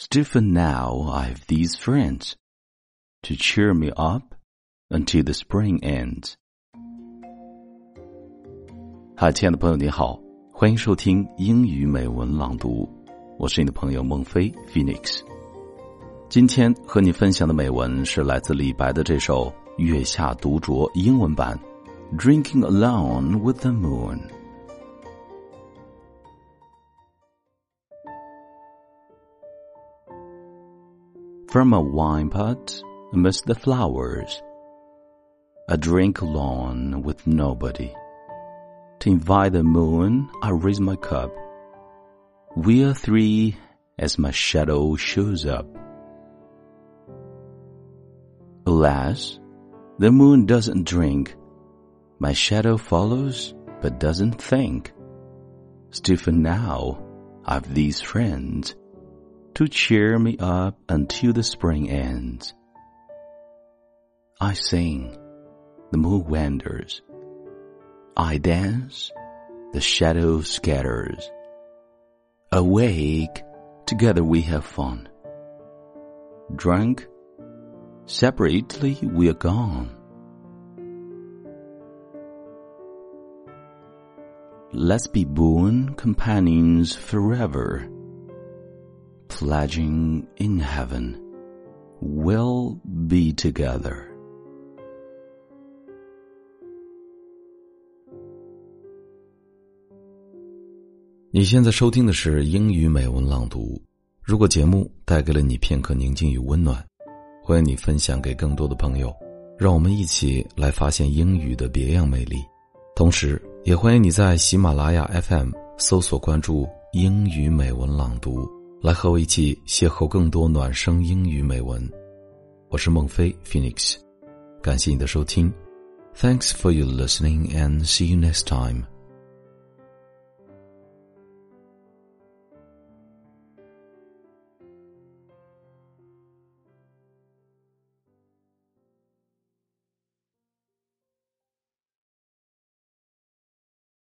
Still for now, I've these friends to cheer me up until the spring ends. 嗨，亲爱的朋友，你好，欢迎收听英语美文朗读，我是你的朋友孟非 Phoenix。今天和你分享的美文是来自李白的这首《月下独酌》英文版《Drinking Alone with the Moon》。 From a wine pot amidst the flowers, I drink alone with nobody. To invite the moon, I raise my cup. We are three as my shadow shows up. Alas, the moon doesn't drink. My shadow follows, but doesn't think. Still for now, I've these friends to cheer me up until the spring ends. I sing, the moon wanders. I dance, the shadow scatters. Awake, together we have fun. Drunk, separately we are gone. Let's be boon companions forever pledging in heaven we'll be together. 你现在收听的是英语美文朗读。如果节目带给了你片刻宁静与温暖，欢迎你分享给更多的朋友，让我们一起来发现英语的别样美丽。同时，也欢迎你在喜马拉雅 FM 搜索关注“英语美文朗读”。来和我一起邂逅更多暖声英语美文。我是孟非 Phoenix，感谢你的收听。Thanks for your listening and see you next time.